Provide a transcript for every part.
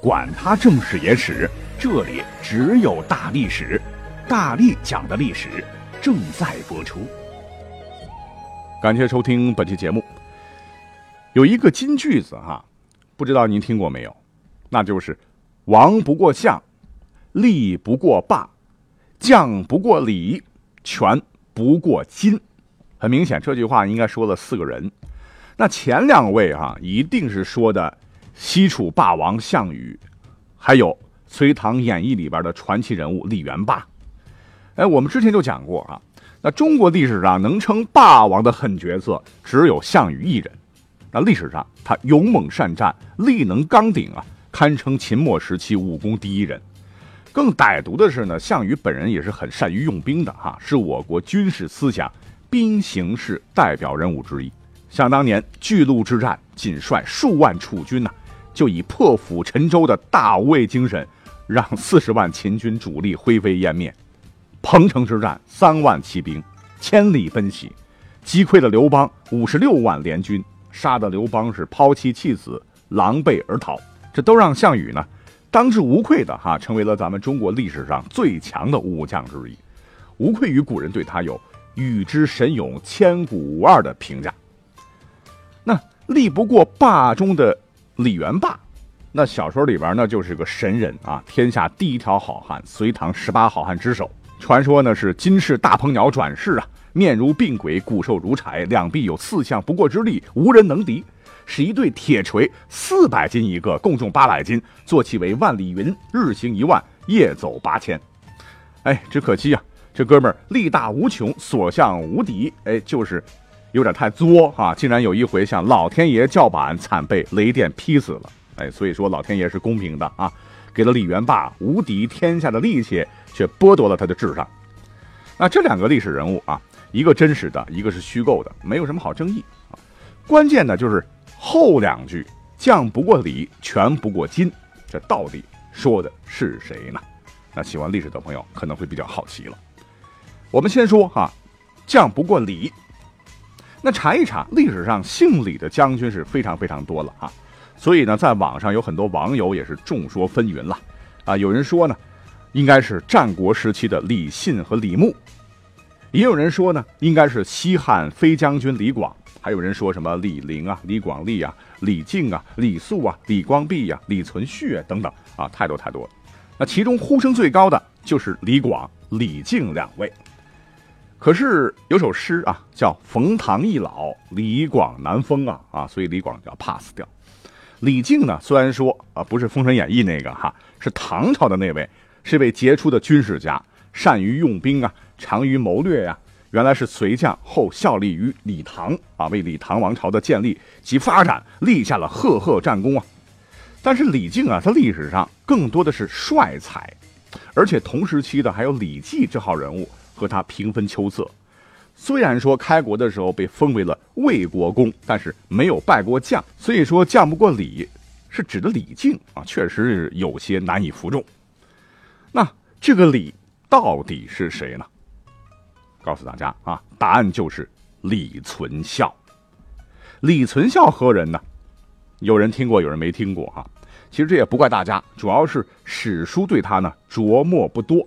管他正史野史。这里只有大历史，大力讲的历史正在播出。感谢收听本期节目。有一个金句子哈，不知道您听过没有？那就是“王不过相，力不过霸，将不过礼，权不过金”。很明显，这句话应该说了四个人。那前两位哈，一定是说的西楚霸王项羽，还有。《隋唐演义》里边的传奇人物李元霸，哎，我们之前就讲过啊。那中国历史上能称霸王的狠角色只有项羽一人。那历史上他勇猛善战，力能刚鼎啊，堪称秦末时期武功第一人。更歹毒的是呢，项羽本人也是很善于用兵的哈，是我国军事思想兵形式代表人物之一。想当年巨鹿之战，仅率数万楚军呐，就以破釜沉舟的大无畏精神。让四十万秦军主力灰飞烟灭，彭城之战三万骑兵千里奔袭，击溃了刘邦五十六万联军，杀得刘邦是抛妻弃子，狼狈而逃。这都让项羽呢当之无愧的哈，成为了咱们中国历史上最强的武将之一，无愧于古人对他有“羽之神勇，千古无二”的评价。那力不过霸中的李元霸。那小说里边呢，就是个神人啊，天下第一条好汉，隋唐十八好汉之首。传说呢是金翅大鹏鸟转世啊，面如病鬼，骨瘦如柴，两臂有四项不过之力，无人能敌。是一对铁锤，四百斤一个，共重八百斤，坐骑为万里云，日行一万，夜走八千。哎，只可惜啊，这哥们儿力大无穷，所向无敌。哎，就是有点太作啊，竟然有一回向老天爷叫板，惨被雷电劈死了。哎，所以说老天爷是公平的啊，给了李元霸无敌天下的力气，却剥夺了他的智商。那这两个历史人物啊，一个真实的，一个是虚构的，没有什么好争议啊。关键的就是后两句“将不过李，权不过金”，这到底说的是谁呢？那喜欢历史的朋友可能会比较好奇了。我们先说哈，“将不过李”，那查一查历史上姓李的将军是非常非常多了啊。所以呢，在网上有很多网友也是众说纷纭了，啊，有人说呢，应该是战国时期的李信和李牧，也有人说呢，应该是西汉飞将军李广，还有人说什么李陵啊、李广利啊、李靖啊、李肃啊、李光弼呀、李存勖啊等等啊，太多太多了。那其中呼声最高的就是李广、李靖两位。可是有首诗啊，叫“冯唐易老，李广难封”啊啊，所以李广就要 pass 掉。李靖呢？虽然说啊，不是《封神演义》那个哈，是唐朝的那位，是位杰出的军事家，善于用兵啊，长于谋略呀。原来是隋将，后效力于李唐啊，为李唐王朝的建立及发展立下了赫赫战功啊。但是李靖啊，他历史上更多的是帅才，而且同时期的还有李绩这号人物和他平分秋色。虽然说开国的时候被封为了魏国公，但是没有拜过将，所以说将不过李，是指的李靖啊，确实是有些难以服众。那这个李到底是谁呢？告诉大家啊，答案就是李存孝。李存孝何人呢？有人听过，有人没听过啊。其实这也不怪大家，主要是史书对他呢琢磨不多。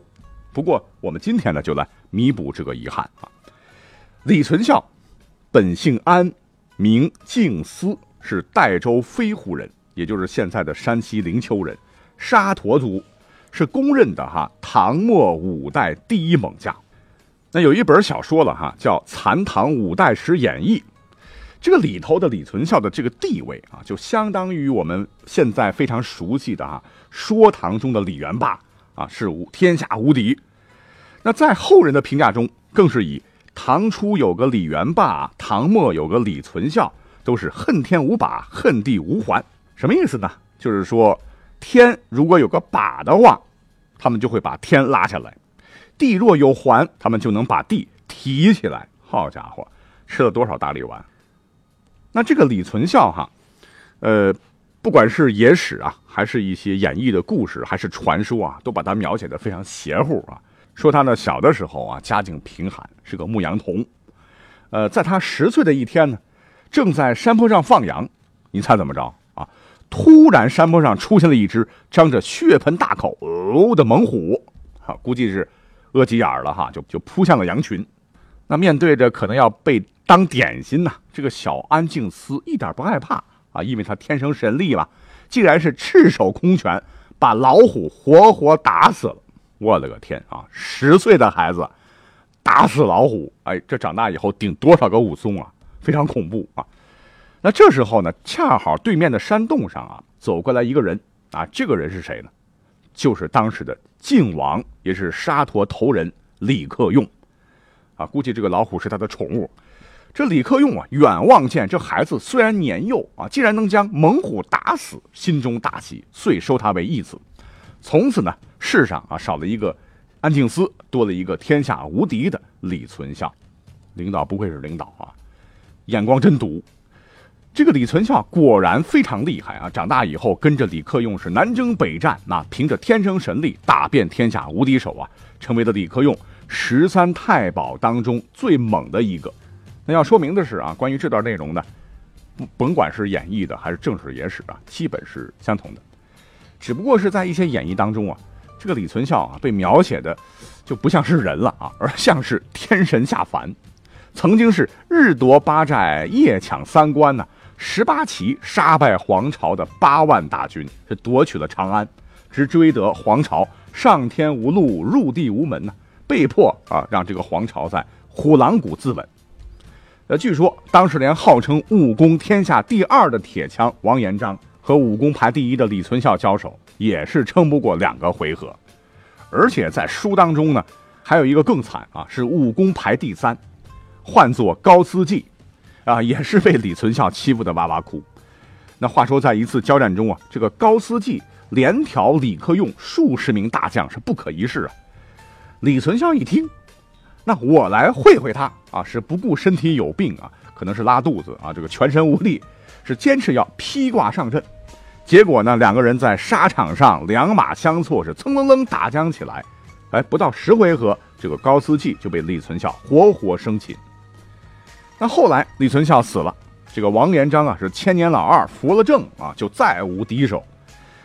不过我们今天呢就来弥补这个遗憾啊。李存孝，本姓安，名敬思，是代州飞狐人，也就是现在的山西灵丘人，沙陀族，是公认的哈唐末五代第一猛将。那有一本小说了哈，叫《残唐五代史演义》，这个里头的李存孝的这个地位啊，就相当于我们现在非常熟悉的啊说唐中的李元霸啊，是无天下无敌。那在后人的评价中，更是以。唐初有个李元霸，唐末有个李存孝，都是恨天无把，恨地无还。什么意思呢？就是说，天如果有个把的话，他们就会把天拉下来；地若有环，他们就能把地提起来。好家伙，吃了多少大力丸？那这个李存孝哈，呃，不管是野史啊，还是一些演绎的故事，还是传说啊，都把他描写的非常邪乎啊。说他呢小的时候啊，家境贫寒，是个牧羊童。呃，在他十岁的一天呢，正在山坡上放羊，你猜怎么着啊？突然山坡上出现了一只张着血盆大口的猛虎，哈，估计是饿急眼了哈，就就扑向了羊群。那面对着可能要被当点心呐，这个小安静思一点不害怕啊，因为他天生神力嘛，竟然是赤手空拳把老虎活活打死了。我的个天啊！十岁的孩子。打死老虎，哎，这长大以后顶多少个武松啊？非常恐怖啊！那这时候呢，恰好对面的山洞上啊，走过来一个人啊，这个人是谁呢？就是当时的靖王，也是沙陀头人李克用啊。估计这个老虎是他的宠物。这李克用啊，远望见这孩子虽然年幼啊，竟然能将猛虎打死，心中大喜，遂收他为义子。从此呢，世上啊，少了一个。安庆思多了一个天下无敌的李存孝，领导不愧是领导啊，眼光真毒。这个李存孝果然非常厉害啊！长大以后跟着李克用是南征北战，那凭着天生神力打遍天下无敌手啊，成为了李克用十三太保当中最猛的一个。那要说明的是啊，关于这段内容呢，甭管是演绎的还是正史野史啊，基本是相同的，只不过是在一些演绎当中啊。这个李存孝啊，被描写的就不像是人了啊，而像是天神下凡。曾经是日夺八寨，夜抢三关呢，十八骑杀败黄巢的八万大军，是夺取了长安，直追得黄巢上天无路，入地无门呢，被迫啊让这个黄巢在虎狼谷自刎。呃，据说当时连号称武功天下第二的铁枪王延璋和武功排第一的李存孝交手。也是撑不过两个回合，而且在书当中呢，还有一个更惨啊，是武功排第三，唤作高思济，啊，也是被李存孝欺负的哇哇哭。那话说，在一次交战中啊，这个高思济连挑李克用数十名大将，是不可一世啊。李存孝一听，那我来会会他啊，是不顾身体有病啊，可能是拉肚子啊，这个全身无力，是坚持要披挂上阵。结果呢，两个人在沙场上两马相错，是蹭蹭蹭打将起来。哎，不到十回合，这个高思济就被李存孝活活生擒。那后来李存孝死了，这个王延璋啊是千年老二，扶了正啊，就再无敌手。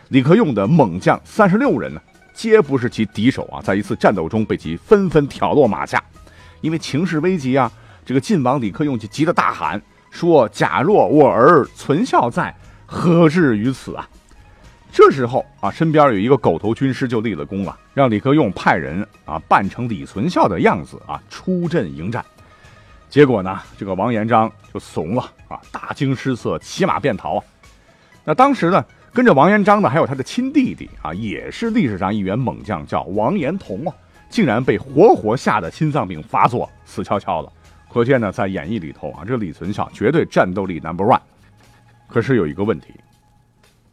李克用的猛将三十六人呢，皆不是其敌手啊，在一次战斗中被其纷纷挑落马下。因为情势危急啊，这个晋王李克用就急得大喊说：“假若我儿存孝在。”何至于此啊！这时候啊，身边有一个狗头军师就立了功了，让李克用派人啊扮成李存孝的样子啊出阵迎战。结果呢，这个王延璋就怂了啊，大惊失色，骑马便逃。那当时呢，跟着王延璋的还有他的亲弟弟啊，也是历史上一员猛将，叫王延同啊，竟然被活活吓得心脏病发作，死翘翘了。可见呢，在演义里头啊，这李存孝绝对战斗力 number one。可是有一个问题，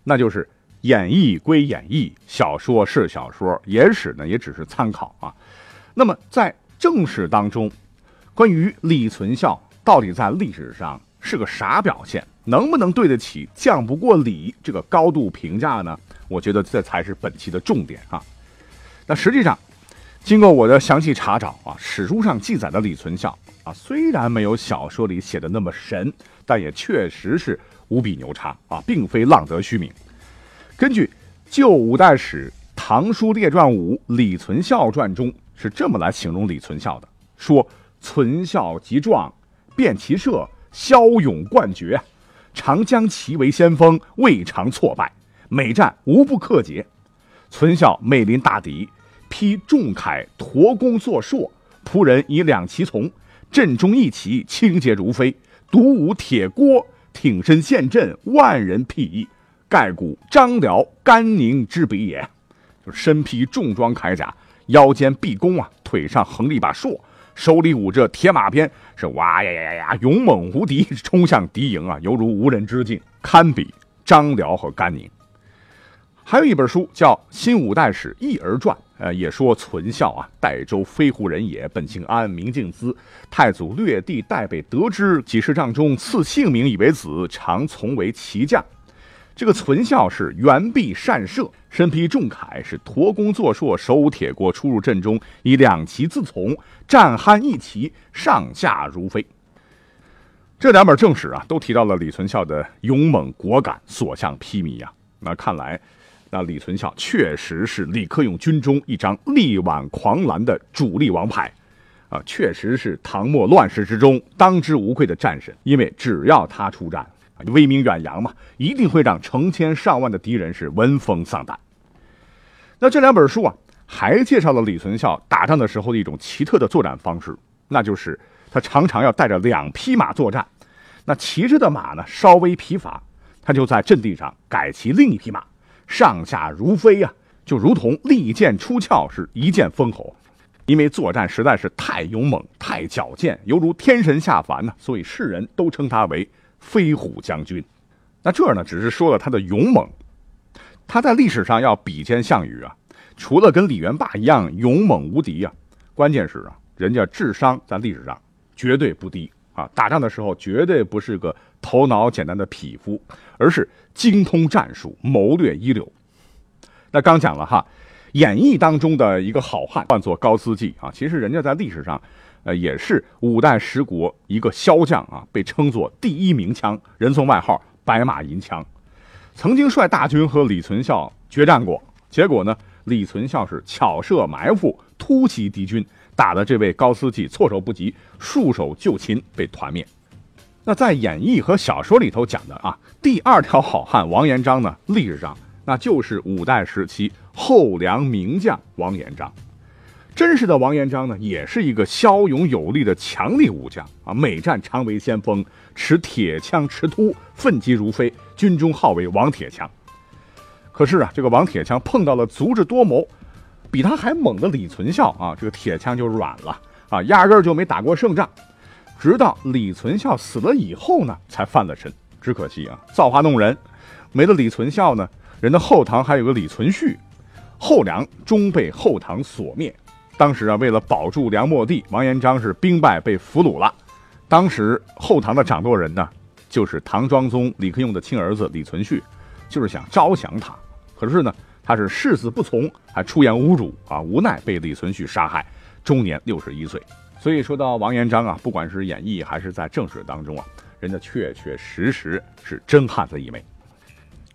那就是演绎归演绎，小说是小说，野史呢也只是参考啊。那么在正史当中，关于李存孝到底在历史上是个啥表现，能不能对得起“将不过李”这个高度评价呢？我觉得这才是本期的重点啊。那实际上，经过我的详细查找啊，史书上记载的李存孝啊，虽然没有小说里写的那么神，但也确实是。无比牛叉啊，并非浪得虚名。根据《旧五代史·唐书列传五李存孝传》中是这么来形容李存孝的：说存孝极壮，遍骑射，骁勇冠绝，常将其为先锋，未尝挫败，每战无不克捷。存孝每临大敌，披重铠，驼弓作槊，仆人以两骑从，阵中一骑轻捷如飞，独舞铁锅。挺身陷阵，万人辟易，盖古张辽、甘宁之比也。就是身披重装铠甲，腰间臂弓啊，腿上横一把槊，手里舞着铁马鞭，是哇呀呀呀呀，勇猛无敌，冲向敌营啊，犹如无人之境，堪比张辽和甘宁。还有一本书叫《新五代史一儿传》，呃，也说存孝啊，代州飞狐人也，本姓安，名敬资。太祖略帝代北得知，几十丈中赐姓名以为子，常从为骑将。这个存孝是圆臂善射，身披重铠，是驼弓坐槊，手舞铁锅，出入阵中以两骑自从，战酣一骑，上下如飞。这两本正史啊，都提到了李存孝的勇猛果敢，所向披靡呀。那看来。那李存孝确实是李克用军中一张力挽狂澜的主力王牌，啊，确实是唐末乱世之中当之无愧的战神。因为只要他出战，威名远扬嘛，一定会让成千上万的敌人是闻风丧胆。那这两本书啊，还介绍了李存孝打仗的时候的一种奇特的作战方式，那就是他常常要带着两匹马作战，那骑着的马呢稍微疲乏，他就在阵地上改骑另一匹马。上下如飞呀，就如同利剑出鞘，是一剑封喉。因为作战实在是太勇猛、太矫健，犹如天神下凡呢，所以世人都称他为飞虎将军。那这呢，只是说了他的勇猛。他在历史上要比肩项羽啊，除了跟李元霸一样勇猛无敌啊，关键是啊，人家智商在历史上绝对不低啊，打仗的时候绝对不是个头脑简单的匹夫，而是。精通战术，谋略一流。那刚讲了哈，演义当中的一个好汉，唤作高思济啊。其实人家在历史上，呃，也是五代十国一个骁将啊，被称作第一名枪，人送外号“白马银枪”。曾经率大军和李存孝决战过，结果呢，李存孝是巧设埋伏，突袭敌军，打的这位高思济措手不及，束手就擒，被团灭。那在演义和小说里头讲的啊，第二条好汉王延章呢，历史上那就是五代时期后梁名将王延章。真实的王延章呢，也是一个骁勇有力的强力武将啊，每战常为先锋，持铁枪持突，奋击如飞，军中号为王铁枪。可是啊，这个王铁枪碰到了足智多谋、比他还猛的李存孝啊，这个铁枪就软了啊，压根儿就没打过胜仗。直到李存孝死了以后呢，才翻了身。只可惜啊，造化弄人，没了李存孝呢，人的后唐还有个李存勖，后梁终被后唐所灭。当时啊，为了保住梁末帝，王延章是兵败被俘虏了。当时后唐的掌舵人呢，就是唐庄宗李克用的亲儿子李存勖，就是想招降他，可是呢，他是誓死不从，还出言侮辱啊，无奈被李存勖杀害，终年六十一岁。所以说到王延章啊，不管是演义还是在正史当中啊，人家确确实实是真汉子一枚。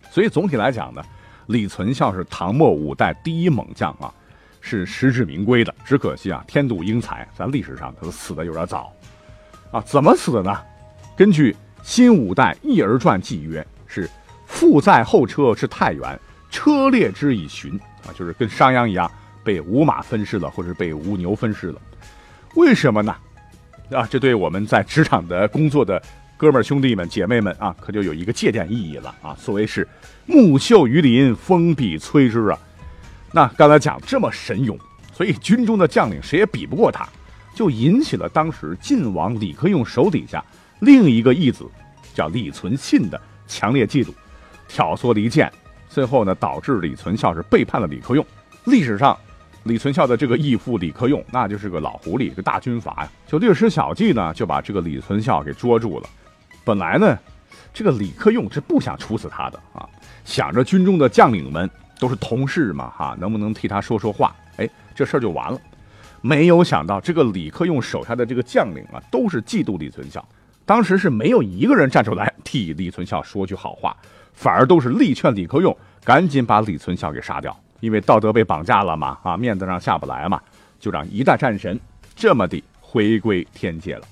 所以总体来讲呢，李存孝是唐末五代第一猛将啊，是实至名归的。只可惜啊，天妒英才，在历史上他死的有点早啊。怎么死的呢？根据《新五代一儿传》记曰，是父在后车至太原，车裂之以寻啊，就是跟商鞅一样，被五马分尸了，或者被五牛分尸了。为什么呢？啊，这对我们在职场的工作的哥们儿、兄弟们、姐妹们啊，可就有一个借鉴意义了啊。所谓是木秀于林，风必摧之啊。那刚才讲这么神勇，所以军中的将领谁也比不过他，就引起了当时晋王李克用手底下另一个义子叫李存信的强烈嫉妒，挑唆离间，最后呢，导致李存孝是背叛了李克用。历史上。李存孝的这个义父李克用，那就是个老狐狸，个大军阀呀，就略施小计呢，就把这个李存孝给捉住了。本来呢，这个李克用是不想处死他的啊，想着军中的将领们都是同事嘛，哈，能不能替他说说话？哎，这事儿就完了。没有想到，这个李克用手下的这个将领啊，都是嫉妒李存孝，当时是没有一个人站出来替李存孝说句好话，反而都是力劝李克用赶紧把李存孝给杀掉。因为道德被绑架了嘛，啊，面子上下不来嘛，就让一代战神这么的回归天界了。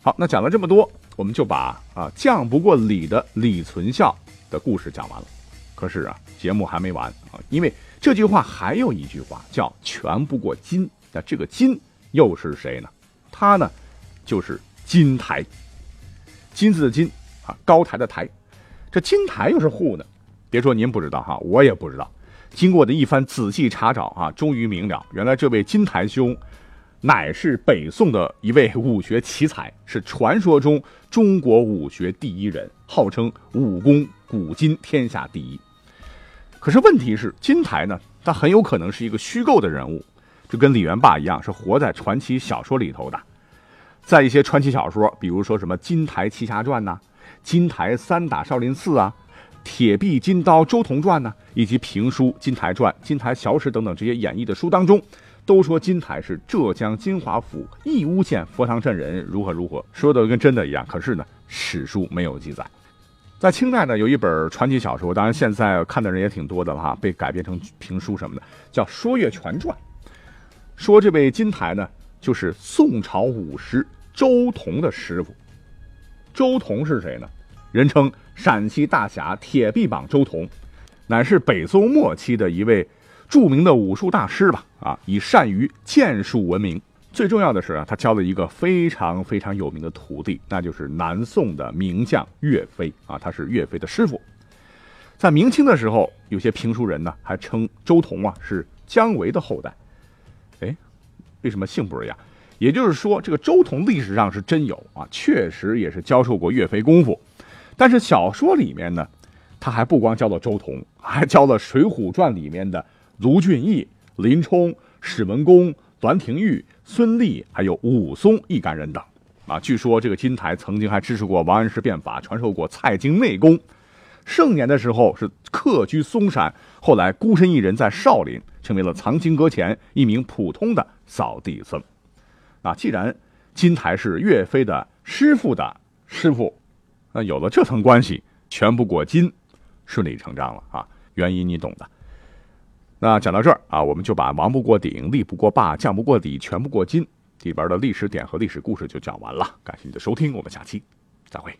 好，那讲了这么多，我们就把啊犟不过李的李存孝的故事讲完了。可是啊，节目还没完啊，因为这句话还有一句话叫权不过金。那这个金又是谁呢？他呢，就是金台。金字的金啊，高台的台。这金台又是户呢？别说您不知道哈，我也不知道。经过的一番仔细查找啊，终于明了，原来这位金台兄，乃是北宋的一位武学奇才，是传说中中国武学第一人，号称武功古今天下第一。可是问题是，金台呢，他很有可能是一个虚构的人物，就跟李元霸一样，是活在传奇小说里头的。在一些传奇小说，比如说什么《金台奇侠传》呐，《金台三打少林寺》啊，《铁臂金刀周同传》呐，以及评书《金台传》《金台小史》等等这些演绎的书当中，都说金台是浙江金华府义乌县佛堂镇人，如何如何，说的跟真的一样。可是呢，史书没有记载。在清代呢，有一本传奇小说，当然现在看的人也挺多的了哈，被改编成评书什么的，叫《说岳全传》，说这位金台呢，就是宋朝武师周同的师傅。周同是谁呢？人称陕西大侠铁臂膀周同，乃是北宋末期的一位著名的武术大师吧？啊，以善于剑术闻名。最重要的是啊，他教了一个非常非常有名的徒弟，那就是南宋的名将岳飞啊，他是岳飞的师傅。在明清的时候，有些评书人呢还称周同啊是姜维的后代。哎，为什么姓不一样？也就是说，这个周同历史上是真有啊，确实也是教授过岳飞功夫。但是小说里面呢，他还不光教了周同，还教了《水浒传》里面的卢俊义、林冲、史文恭。栾廷玉、孙立还有武松一干人等，啊，据说这个金台曾经还支持过王安石变法，传授过蔡京内功。盛年的时候是客居嵩山，后来孤身一人在少林，成为了藏经阁前一名普通的扫地僧。那，既然金台是岳飞的师傅的师傅，那有了这层关系，全不过金，顺理成章了啊。原因你懂的。那讲到这儿啊，我们就把“王不过顶，力不过霸，将不过底，权不过金”里边的历史点和历史故事就讲完了。感谢你的收听，我们下期再会。